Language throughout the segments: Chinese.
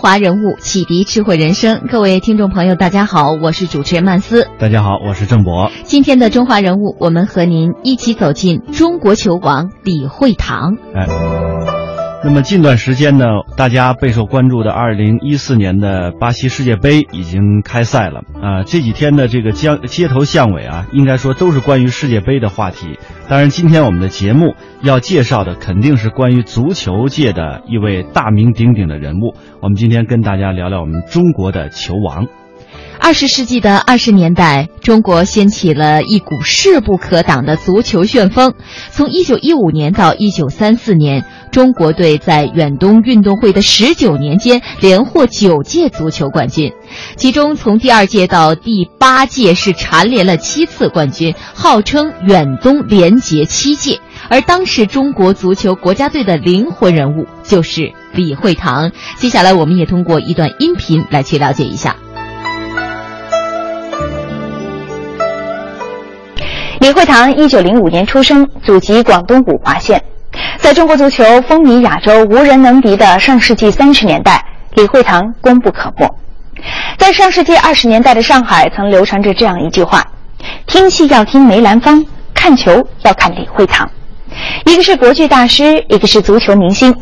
华人物，启迪智慧人生。各位听众朋友，大家好，我是主持人曼斯。大家好，我是郑博。今天的中华人物，我们和您一起走进中国球王李惠堂。哎。那么近段时间呢，大家备受关注的二零一四年的巴西世界杯已经开赛了啊！这几天的这个江街头巷尾啊，应该说都是关于世界杯的话题。当然，今天我们的节目要介绍的肯定是关于足球界的一位大名鼎鼎的人物。我们今天跟大家聊聊我们中国的球王。二十世纪的二十年代，中国掀起了一股势不可挡的足球旋风。从一九一五年到一九三四年，中国队在远东运动会的十九年间连获九届足球冠军，其中从第二届到第八届是蝉联了七次冠军，号称远东连捷七届。而当时中国足球国家队的灵魂人物就是李惠堂。接下来，我们也通过一段音频来去了解一下。李惠堂一九零五年出生，祖籍广东五华县。在中国足球风靡亚洲、无人能敌的上世纪三十年代，李惠堂功不可没。在上世纪二十年代的上海，曾流传着这样一句话：“听戏要听梅兰芳，看球要看李惠堂。”一个是国剧大师，一个是足球明星，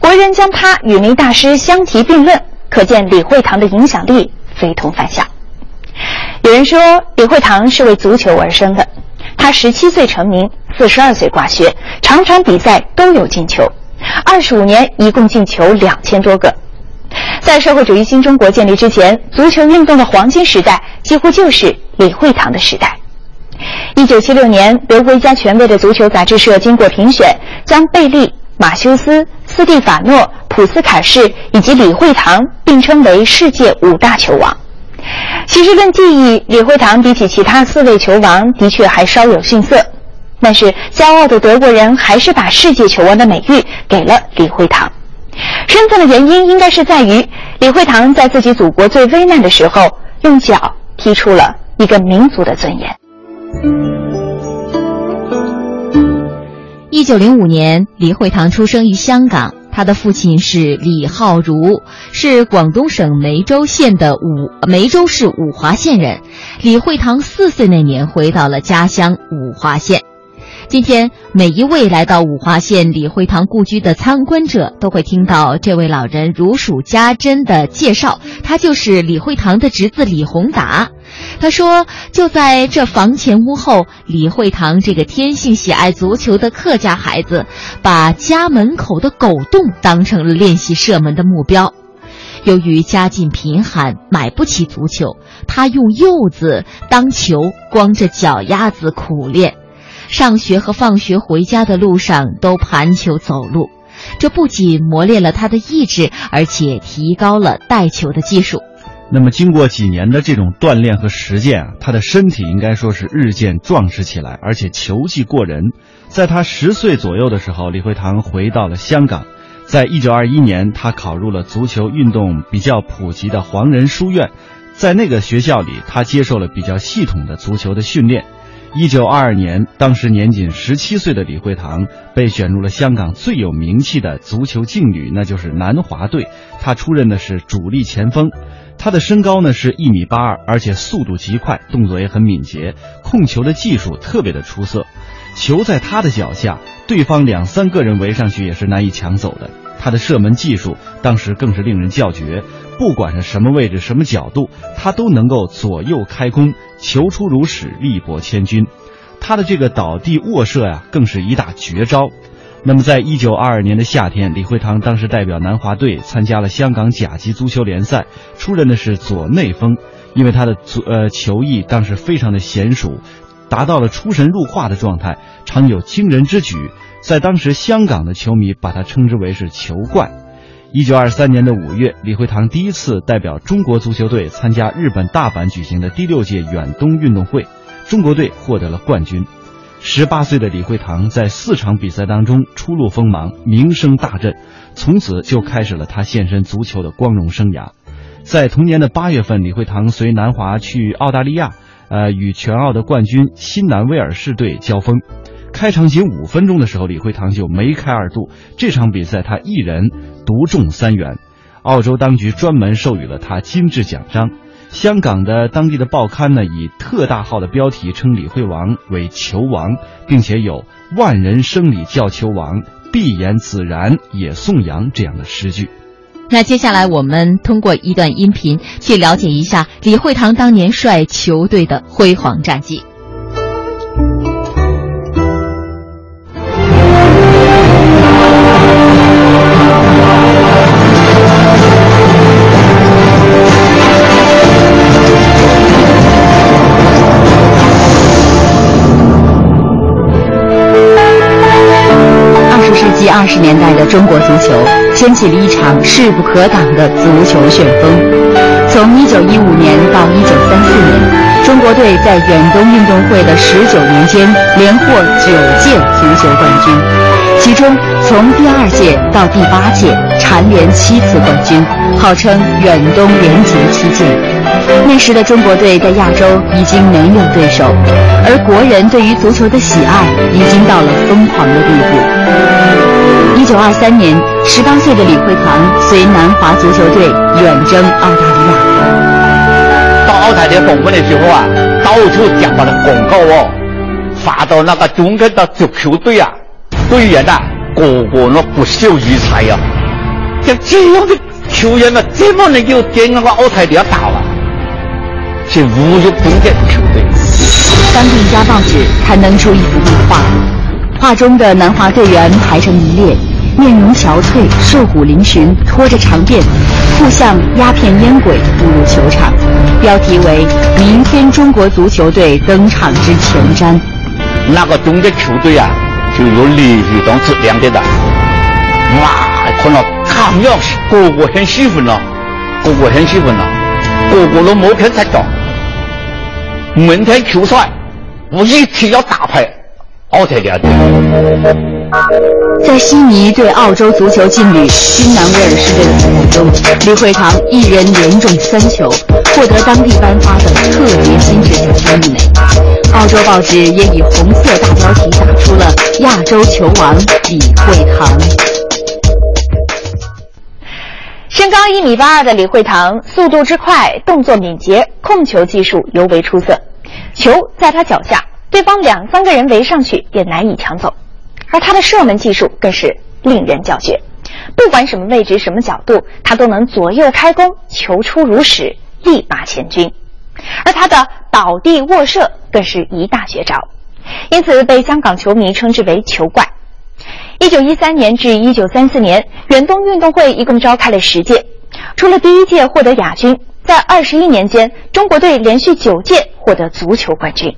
国人将他与梅大师相提并论，可见李惠堂的影响力非同凡响。有人说，李惠堂是为足球而生的。他十七岁成名，四十二岁挂靴，场场比赛都有进球，二十五年一共进球两千多个。在社会主义新中国建立之前，足球运动的黄金时代几乎就是李惠堂的时代。一九七六年，德国一家权威的足球杂志社经过评选，将贝利、马修斯、斯蒂法诺、普斯卡士以及李惠堂并称为世界五大球王。其实论技艺，李惠堂比起其他四位球王的确还稍有逊色，但是骄傲的德国人还是把世界球王的美誉给了李惠堂。身份的原因应该是在于李惠堂在自己祖国最危难的时候，用脚踢出了一个民族的尊严。一九零五年，李惠堂出生于香港。他的父亲是李浩如，是广东省梅州县的五梅州市五华县人。李惠堂四岁那年回到了家乡五华县。今天，每一位来到五华县李惠堂故居的参观者，都会听到这位老人如数家珍的介绍。他就是李惠堂的侄子李宏达。他说：“就在这房前屋后，李惠堂这个天性喜爱足球的客家孩子，把家门口的狗洞当成了练习射门的目标。由于家境贫寒，买不起足球，他用柚子当球，光着脚丫子苦练。”上学和放学回家的路上都盘球走路，这不仅磨练了他的意志，而且提高了带球的技术。那么，经过几年的这种锻炼和实践啊，他的身体应该说是日渐壮实起来，而且球技过人。在他十岁左右的时候，李惠堂回到了香港，在一九二一年，他考入了足球运动比较普及的黄仁书院，在那个学校里，他接受了比较系统的足球的训练。一九二二年，当时年仅十七岁的李惠堂被选入了香港最有名气的足球劲旅，那就是南华队。他出任的是主力前锋，他的身高呢是一米八二，而且速度极快，动作也很敏捷，控球的技术特别的出色。球在他的脚下，对方两三个人围上去也是难以抢走的。他的射门技术当时更是令人叫绝。不管是什么位置、什么角度，他都能够左右开弓，球出如矢，力搏千钧。他的这个倒地卧射呀，更是一大绝招。那么，在一九二二年的夏天，李惠堂当时代表南华队参加了香港甲级足球联赛，出任的是左内锋。因为他的足呃球艺当时非常的娴熟，达到了出神入化的状态，常有惊人之举，在当时香港的球迷把他称之为是球怪。一九二三年的五月，李惠堂第一次代表中国足球队参加日本大阪举行的第六届远东运动会，中国队获得了冠军。十八岁的李惠堂在四场比赛当中初露锋芒，名声大振，从此就开始了他献身足球的光荣生涯。在同年的八月份，李惠堂随南华去澳大利亚，呃，与全澳的冠军新南威尔士队交锋。开场仅五分钟的时候，李惠堂就梅开二度。这场比赛他一人独中三元，澳洲当局专门授予了他金质奖章。香港的当地的报刊呢，以特大号的标题称李惠王为球王，并且有“万人生理叫球王，必言子然也颂扬”这样的诗句。那接下来我们通过一段音频去了解一下李惠堂当年率球队的辉煌战绩。二十年代的中国足球掀起了一场势不可挡的足球旋风。从一九一五年到一九三四年，中国队在远东运动会的十九年间连获九届足球冠军，其中从第二届到第八届蝉联七次冠军，号称远东连捷七届。那时的中国队在亚洲已经没有对手，而国人对于足球的喜爱已经到了疯狂的地步。一九二三年，十八岁的李惠堂随南华足球队远征澳大利亚。到澳大利亚访问的时候啊，到处讲他的广告哦，发到那个中国的足球队啊，队员呐，个个那不秀于才呀。像这样的球员呢，怎么能够跟那个澳大利亚打啊？是侮辱中国球队。当地一家报纸刊登出一幅壁画。画中的南华队员排成一列，面容憔悴，瘦骨嶙峋，拖着长辫，互像鸦片烟鬼步入球场。标题为“明天中国足球队登场之前瞻”。那个中国球队啊，就有李惠堂质量的了。哇，看到看样是个个很兴奋了，个个很兴奋了，个个都摩拳擦掌。明天球赛，我一定要打败。澳大利亚队在悉尼对澳洲足球劲旅新南威尔士队的比赛中，李惠堂一人连中三球，获得当地颁发的特别金质奖章一枚。澳洲报纸也以红色大标题打出了“亚洲球王李惠堂”。身高一米八二的李惠堂，速度之快，动作敏捷，控球技术尤为出色，球在他脚下。对方两三个人围上去也难以抢走，而他的射门技术更是令人叫绝。不管什么位置、什么角度，他都能左右开弓，球出如矢，力拔千钧。而他的倒地卧射更是一大绝招，因此被香港球迷称之为“球怪”。一九一三年至一九三四年，远东运动会一共召开了十届，除了第一届获得亚军，在二十一年间，中国队连续九届获得足球冠军。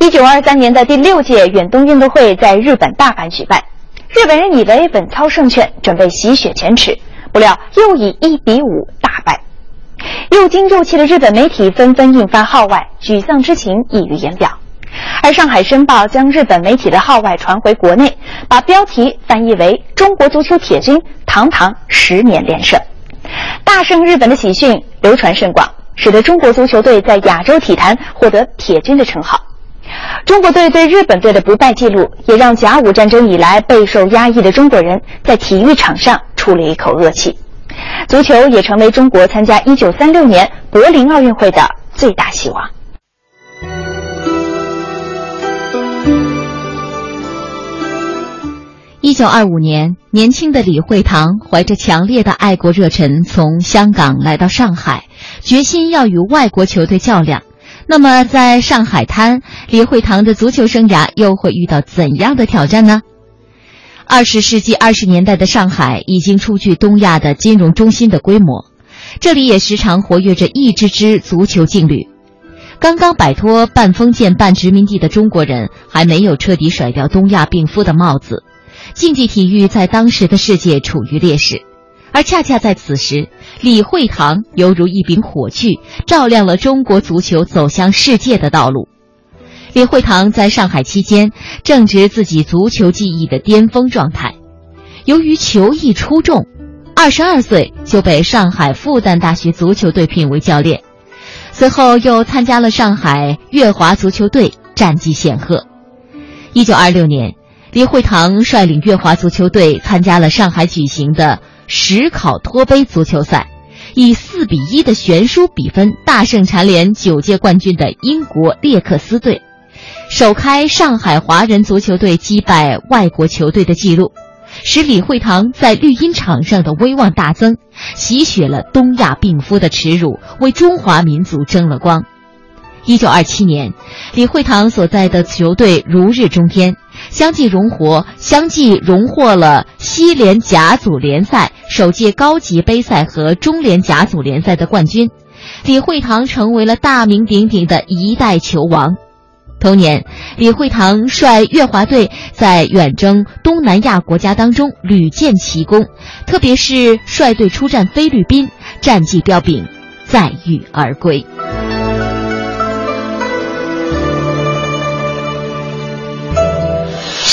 一九二三年的第六届远东运动会在日本大阪举办，日本人以为稳操胜券，准备洗雪前耻，不料又以一比五大败。又惊又气的日本媒体纷纷印发号外，沮丧之情溢于言表。而上海申报将日本媒体的号外传回国内，把标题翻译为“中国足球铁军堂堂十年连胜，大胜日本”的喜讯流传甚广。使得中国足球队在亚洲体坛获得“铁军”的称号。中国队对日本队的不败记录，也让甲午战争以来备受压抑的中国人在体育场上出了一口恶气。足球也成为中国参加1936年柏林奥运会的最大希望。一九二五年，年轻的李惠堂怀着强烈的爱国热忱，从香港来到上海，决心要与外国球队较量。那么，在上海滩，李惠堂的足球生涯又会遇到怎样的挑战呢？二十世纪二十年代的上海已经初具东亚的金融中心的规模，这里也时常活跃着一支支足球劲旅。刚刚摆脱半封建半殖民地的中国人，还没有彻底甩掉东亚病夫的帽子。竞技体育在当时的世界处于劣势，而恰恰在此时，李惠堂犹如一柄火炬，照亮了中国足球走向世界的道路。李惠堂在上海期间正值自己足球技艺的巅峰状态，由于球艺出众，二十二岁就被上海复旦大学足球队聘为教练。随后又参加了上海粤华足球队，战绩显赫。一九二六年，李惠堂率领粤华足球队参加了上海举行的史考托杯足球赛，以四比一的悬殊比分大胜蝉联九届冠军的英国列克斯队，首开上海华人足球队击败外国球队的记录。使李惠堂在绿茵场上的威望大增，洗雪了东亚病夫的耻辱，为中华民族争了光。一九二七年，李惠堂所在的球队如日中天，相继荣获相继荣获了西联甲组联赛、首届高级杯赛和中联甲组联赛的冠军，李惠堂成为了大名鼎鼎的一代球王。同年，李惠堂率粤华队在远征东南亚国家当中屡建奇功，特别是率队出战菲律宾，战绩彪炳，载誉而归。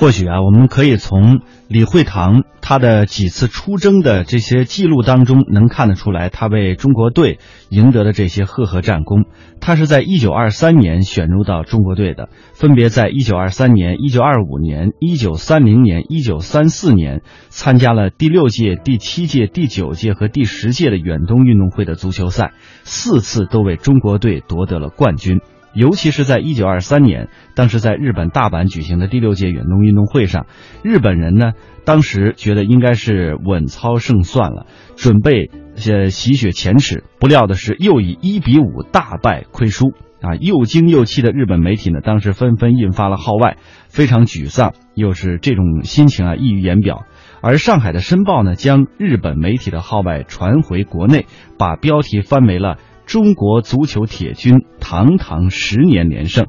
或许啊，我们可以从李惠堂他的几次出征的这些记录当中，能看得出来，他为中国队赢得的这些赫赫战功。他是在一九二三年选入到中国队的，分别在一九二三年、一九二五年、一九三零年、一九三四年参加了第六届、第七届、第九届和第十届的远东运动会的足球赛，四次都为中国队夺得了冠军。尤其是在一九二三年，当时在日本大阪举行的第六届远东运动会上，日本人呢当时觉得应该是稳操胜算了，准备呃洗雪前耻，不料的是又以一比五大败亏输啊！又惊又气的日本媒体呢，当时纷纷印发了号外，非常沮丧，又是这种心情啊溢于言表。而上海的《申报》呢，将日本媒体的号外传回国内，把标题翻为了。中国足球铁军堂堂十年连胜，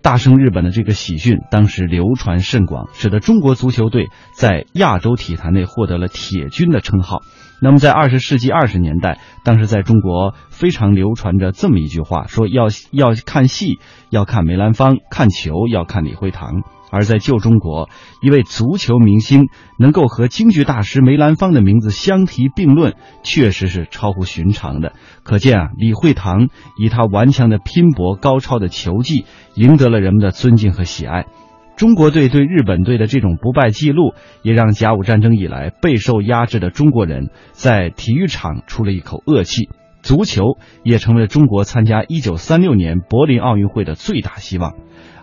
大胜日本的这个喜讯当时流传甚广，使得中国足球队在亚洲体坛内获得了“铁军”的称号。那么，在二十世纪二十年代，当时在中国非常流传着这么一句话：说要要看戏，要看梅兰芳；看球，要看李惠堂。而在旧中国，一位足球明星能够和京剧大师梅兰芳的名字相提并论，确实是超乎寻常的。可见啊，李惠堂以他顽强的拼搏、高超的球技，赢得了人们的尊敬和喜爱。中国队对日本队的这种不败记录，也让甲午战争以来备受压制的中国人在体育场出了一口恶气。足球也成为了中国参加1936年柏林奥运会的最大希望。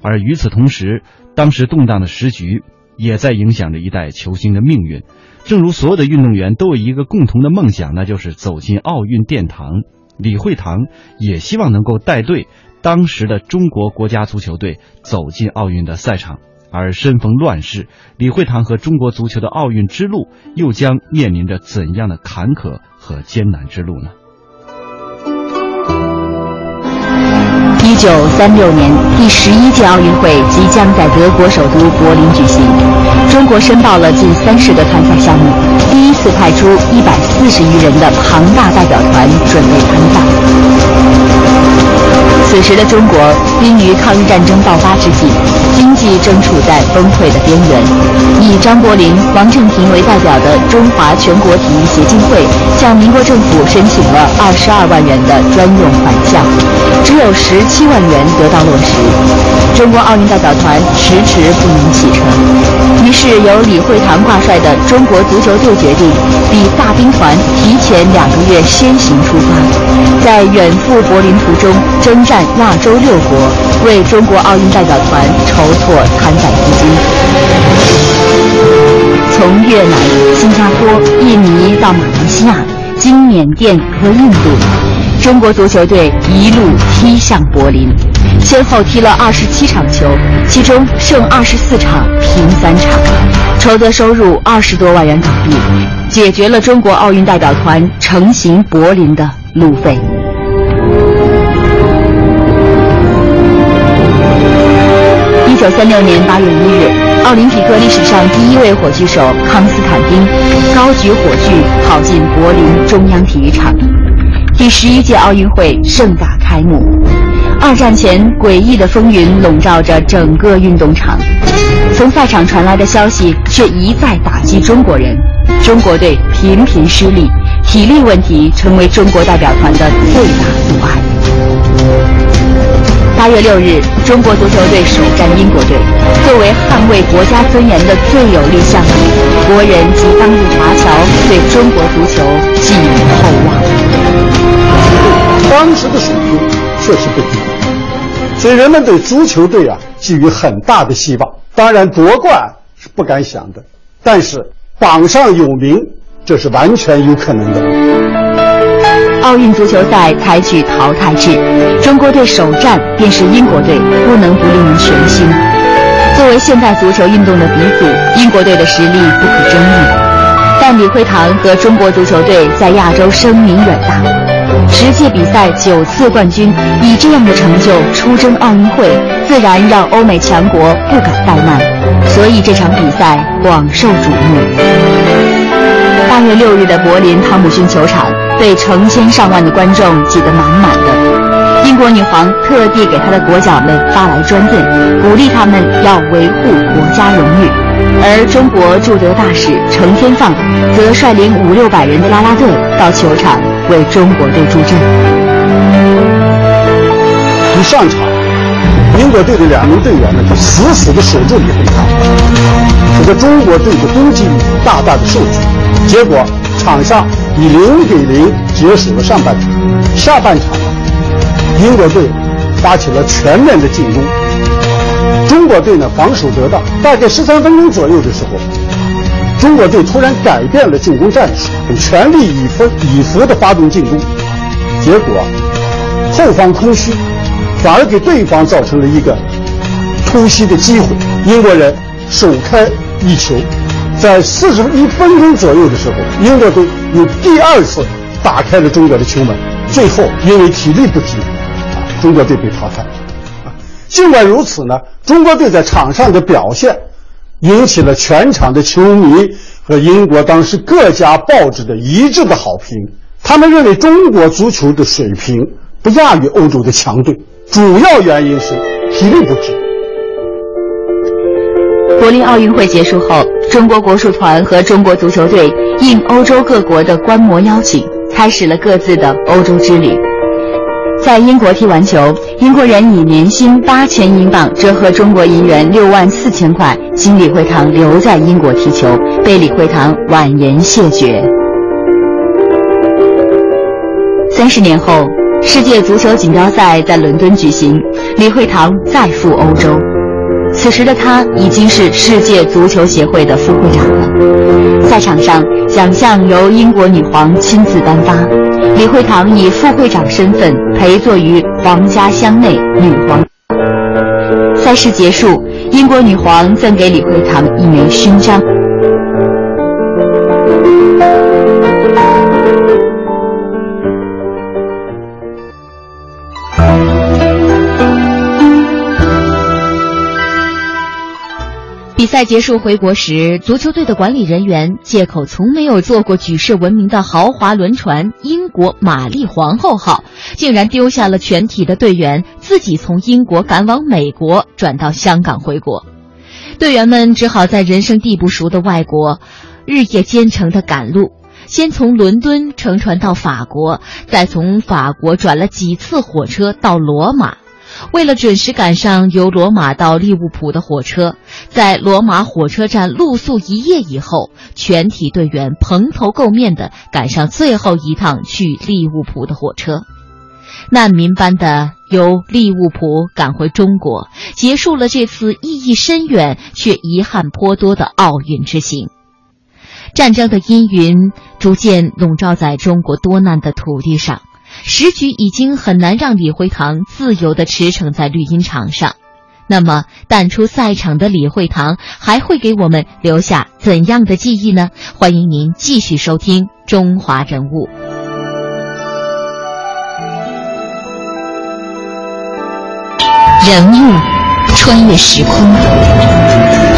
而与此同时，当时动荡的时局也在影响着一代球星的命运。正如所有的运动员都有一个共同的梦想，那就是走进奥运殿堂。李惠堂也希望能够带队当时的中国国家足球队走进奥运的赛场。而身逢乱世，李惠堂和中国足球的奥运之路又将面临着怎样的坎坷和艰难之路呢？一九三六年，第十一届奥运会即将在德国首都柏林举行。中国申报了近三十个参赛项目，第一次派出一百四十余人的庞大代表团准备参赛。此时的中国，濒于抗日战争爆发之际，经济正处在崩溃的边缘。以张伯苓、王正廷为代表的中华全国体育协进会向民国政府申请了二十二万元的专用款项，只有十七万元得到落实。中国奥运代表团迟迟不能启程，于是由李惠堂挂帅的中国足球队决定，比大兵团提前两个月先行出发，在远赴柏林途中征战亚洲六国，为中国奥运代表团筹筹措参赛资金。从越南、新加坡、印尼到马来西亚，经缅甸和印度，中国足球队一路踢向柏林，先后踢了二十七场球，其中胜二十四场，平三场，筹得收入二十多万元港币，解决了中国奥运代表团成行柏林的路费。一九三六年八月一日，奥林匹克历史上第一位火炬手康斯坦丁高举火炬跑进柏林中央体育场，第十一届奥运会盛大开幕。二战前诡异的风云笼罩着整个运动场，从赛场传来的消息却一再打击中国人，中国队频频失利，体力问题成为中国代表团的最大阻碍。八月六日，中国足球队首战英国队。作为捍卫国家尊严的最有力项目，国人及当地华侨对中国足球寄予厚望。当时的水平确实不低，所以人们对足球队啊寄予很大的希望。当然夺冠是不敢想的，但是榜上有名，这是完全有可能的。奥运足球赛采取淘汰制，中国队首战便是英国队，不能不令人悬心。作为现代足球运动的鼻祖，英国队的实力不可争议。但李惠堂和中国足球队在亚洲声名远大，十届比赛九次冠军，以这样的成就出征奥运会，自然让欧美强国不敢怠慢，所以这场比赛广受瞩目。八月六日的柏林汤姆逊球场。被成千上万的观众挤得满满的，英国女皇特地给她的国脚们发来专电，鼓励他们要维护国家荣誉。而中国驻德大使程天放则率领五六百人的啦啦队到球场为中国队助阵。一上场，英国队的两名队员呢就死死地守住李惠堂，使得中国队的攻击力大大的受阻，结果场上。以零比零结束了上半场，下半场，英国队发起了全面的进攻。中国队呢防守得当，大概十三分钟左右的时候，中国队突然改变了进攻战术，全力以赴以赴的发动进攻，结果后方空虚，反而给对方造成了一个突袭的机会。英国人首开一球。在四十一分钟左右的时候，英国队又第二次打开了中国的球门，最后因为体力不支，中国队被淘汰。尽管如此呢，中国队在场上的表现引起了全场的球迷和英国当时各家报纸的一致的好评。他们认为中国足球的水平不亚于欧洲的强队，主要原因是体力不支。柏林奥运会结束后，中国国术团和中国足球队应欧洲各国的观摩邀请，开始了各自的欧洲之旅。在英国踢完球，英国人以年薪八千英镑折合中国银元六万四千块，请李惠堂留在英国踢球，被李惠堂婉言谢绝。三十年后，世界足球锦标赛在伦敦举行，李惠堂再赴欧洲。此时的他已经是世界足球协会的副会长了。赛场上，奖项由英国女皇亲自颁发，李惠堂以副会长身份陪坐于皇家箱内女皇。赛事结束，英国女皇赠给李惠堂一枚勋章。在结束回国时，足球队的管理人员借口从没有坐过举世闻名的豪华轮船“英国玛丽皇后号”，竟然丢下了全体的队员，自己从英国赶往美国，转到香港回国。队员们只好在人生地不熟的外国，日夜兼程的赶路。先从伦敦乘船到法国，再从法国转了几次火车到罗马。为了准时赶上由罗马到利物浦的火车，在罗马火车站露宿一夜以后，全体队员蓬头垢面地赶上最后一趟去利物浦的火车，难民般的由利物浦赶回中国，结束了这次意义深远却遗憾颇多的奥运之行。战争的阴云逐渐笼罩在中国多难的土地上。时局已经很难让李惠堂自由地驰骋在绿茵场上，那么淡出赛场的李惠堂还会给我们留下怎样的记忆呢？欢迎您继续收听《中华人物》。人物穿越时空，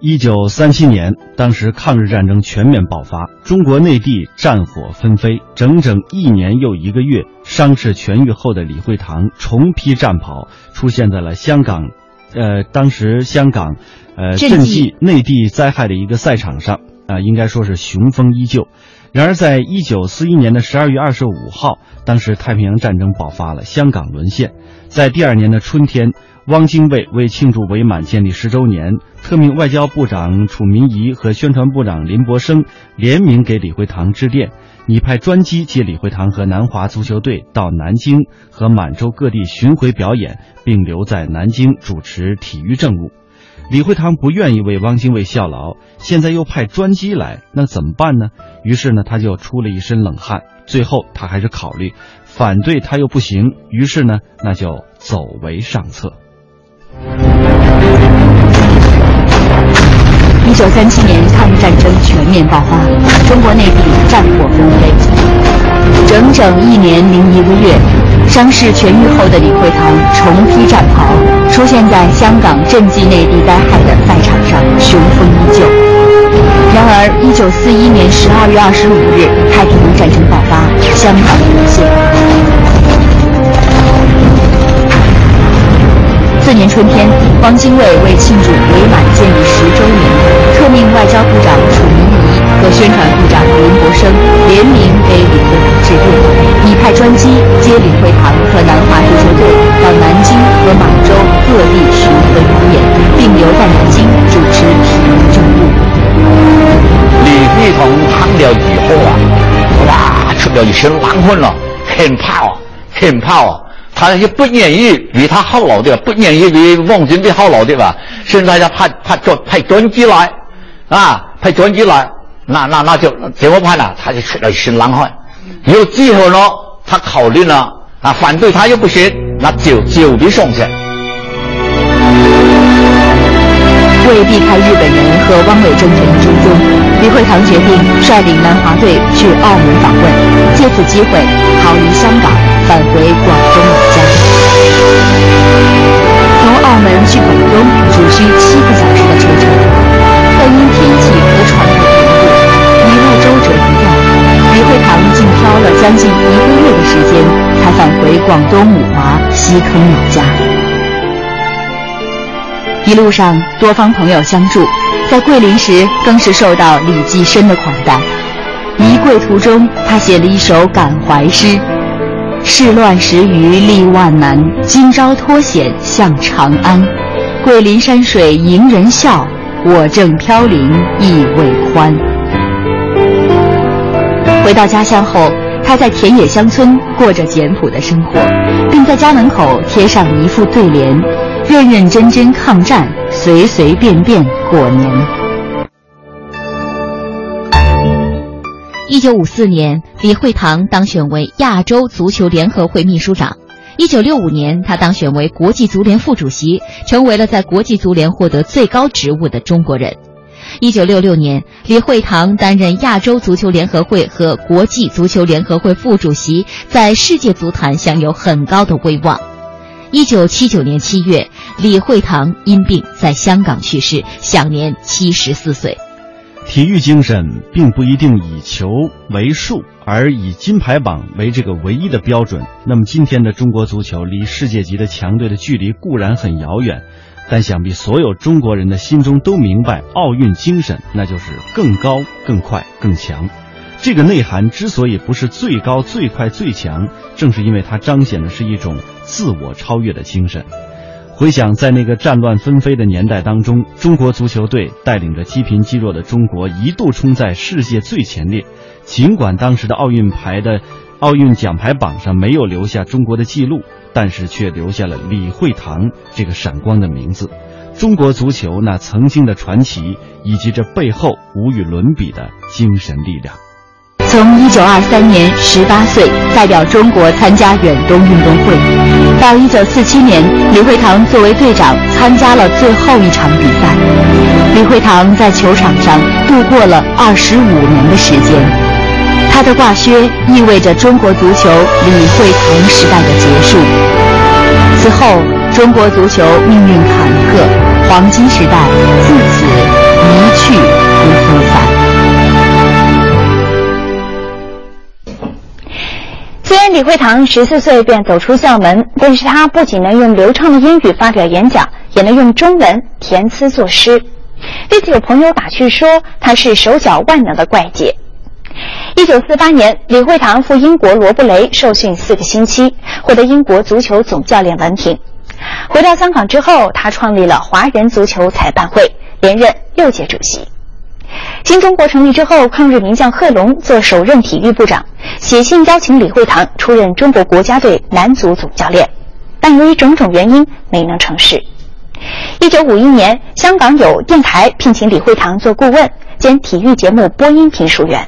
一九三七年，当时抗日战争全面爆发，中国内地战火纷飞，整整一年又一个月，伤势痊愈后的李惠堂重披战袍，出现在了香港。呃，当时香港。呃，赈济内地灾害的一个赛场上啊，应该说是雄风依旧。然而，在一九四一年的十二月二十五号，当时太平洋战争爆发了，香港沦陷。在第二年的春天，汪精卫为庆祝伪满建立十周年，特命外交部长楚民仪和宣传部长林伯生联名给李惠堂致电，拟派专机接李惠堂和南华足球队到南京和满洲各地巡回表演，并留在南京主持体育政务。李惠堂不愿意为汪精卫效劳，现在又派专机来，那怎么办呢？于是呢，他就出了一身冷汗。最后，他还是考虑反对他又不行，于是呢，那就走为上策。一九三七年，抗日战争全面爆发，中国内地战火纷飞，整整一年零一个月。伤势痊愈后的李惠堂重披战袍，出现在香港赈济内地灾害的赛场上，雄风依旧。然而，一九四一年十二月二十五日，太平洋战争爆发，香港沦陷。次年春天，汪精卫为庆祝伪满建立十周年，特命外交部长楚民仪和宣传部长林伯生联名给李惠堂致电。拟派专机接李惠堂和南华足球队到南京和满洲各地巡回表演，并留在南京主持体育政务。李惠堂看了以后啊，哇，出了一身冷汗了，很怕哦，很怕哦。他也不愿意为他耗劳的，不愿意为汪精卫耗劳的吧？现在要派派专派专机来，啊，派专机来，那那那就怎么办呢？他就出了一身冷汗。有最后呢，他考虑了啊，反对他又不行，那就就地送去。为避开日本人和汪伪政权的追踪，李惠堂决定率领南华队去澳门访问，借此机会逃离香港，返回广东老家。从澳门去广东只需七个小时的车程，但因天气和船的缘故，一路周折不断。李惠堂漂了将近一个月的时间，才返回广东五华西坑老家。一路上多方朋友相助，在桂林时更是受到李济深的款待。移桂途中，他写了一首感怀诗：“世乱时余力万难，今朝脱险向长安。桂林山水迎人笑，我正飘零意未欢。”回到家乡后，他在田野乡村过着简朴的生活，并在家门口贴上一副对联：“认认真真抗战，随随便便过年。”一九五四年，李惠堂当选为亚洲足球联合会秘书长。一九六五年，他当选为国际足联副主席，成为了在国际足联获得最高职务的中国人。一九六六年，李惠堂担任亚洲足球联合会和国际足球联合会副主席，在世界足坛享有很高的威望。一九七九年七月，李惠堂因病在香港去世，享年七十四岁。体育精神并不一定以球为数，而以金牌榜为这个唯一的标准。那么，今天的中国足球离世界级的强队的距离固然很遥远。但想必所有中国人的心中都明白，奥运精神那就是更高、更快、更强。这个内涵之所以不是最高、最快、最强，正是因为它彰显的是一种自我超越的精神。回想在那个战乱纷飞的年代当中，中国足球队带领着积贫积弱的中国一度冲在世界最前列，尽管当时的奥运牌的奥运奖牌榜上没有留下中国的记录。但是却留下了李惠堂这个闪光的名字，中国足球那曾经的传奇，以及这背后无与伦比的精神力量。从1923年18岁代表中国参加远东运动会，到1947年李惠堂作为队长参加了最后一场比赛，李惠堂在球场上度过了25年的时间。他的挂靴意味着中国足球李惠堂时代的结束。此后，中国足球命运坎坷，黄金时代自此一去不复返。虽然李惠堂十四岁便走出校门，但是他不仅能用流畅的英语发表演讲，也能用中文填词作诗。对此，有朋友打趣说他是手脚万能的怪杰。一九四八年，李惠堂赴英国罗布雷受训四个星期，获得英国足球总教练文凭。回到香港之后，他创立了华人足球裁判会，连任六届主席。新中国成立之后，抗日名将贺龙做首任体育部长，写信邀请李惠堂出任中国国家队男足总教练，但由于种种原因没能成事。一九五一年，香港有电台聘请李惠堂做顾问兼体育节目播音评述员。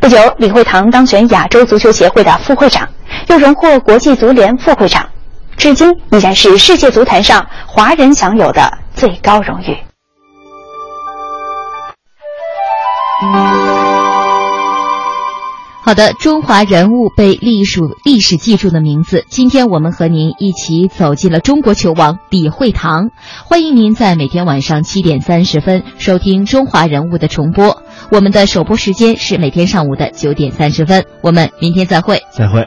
不久，李惠堂当选亚洲足球协会的副会长，又荣获国际足联副会长，至今依然是世界足坛上华人享有的最高荣誉。好的，中华人物被历史历史记住的名字。今天我们和您一起走进了中国球王李惠堂。欢迎您在每天晚上七点三十分收听《中华人物》的重播。我们的首播时间是每天上午的九点三十分。我们明天再会。再会。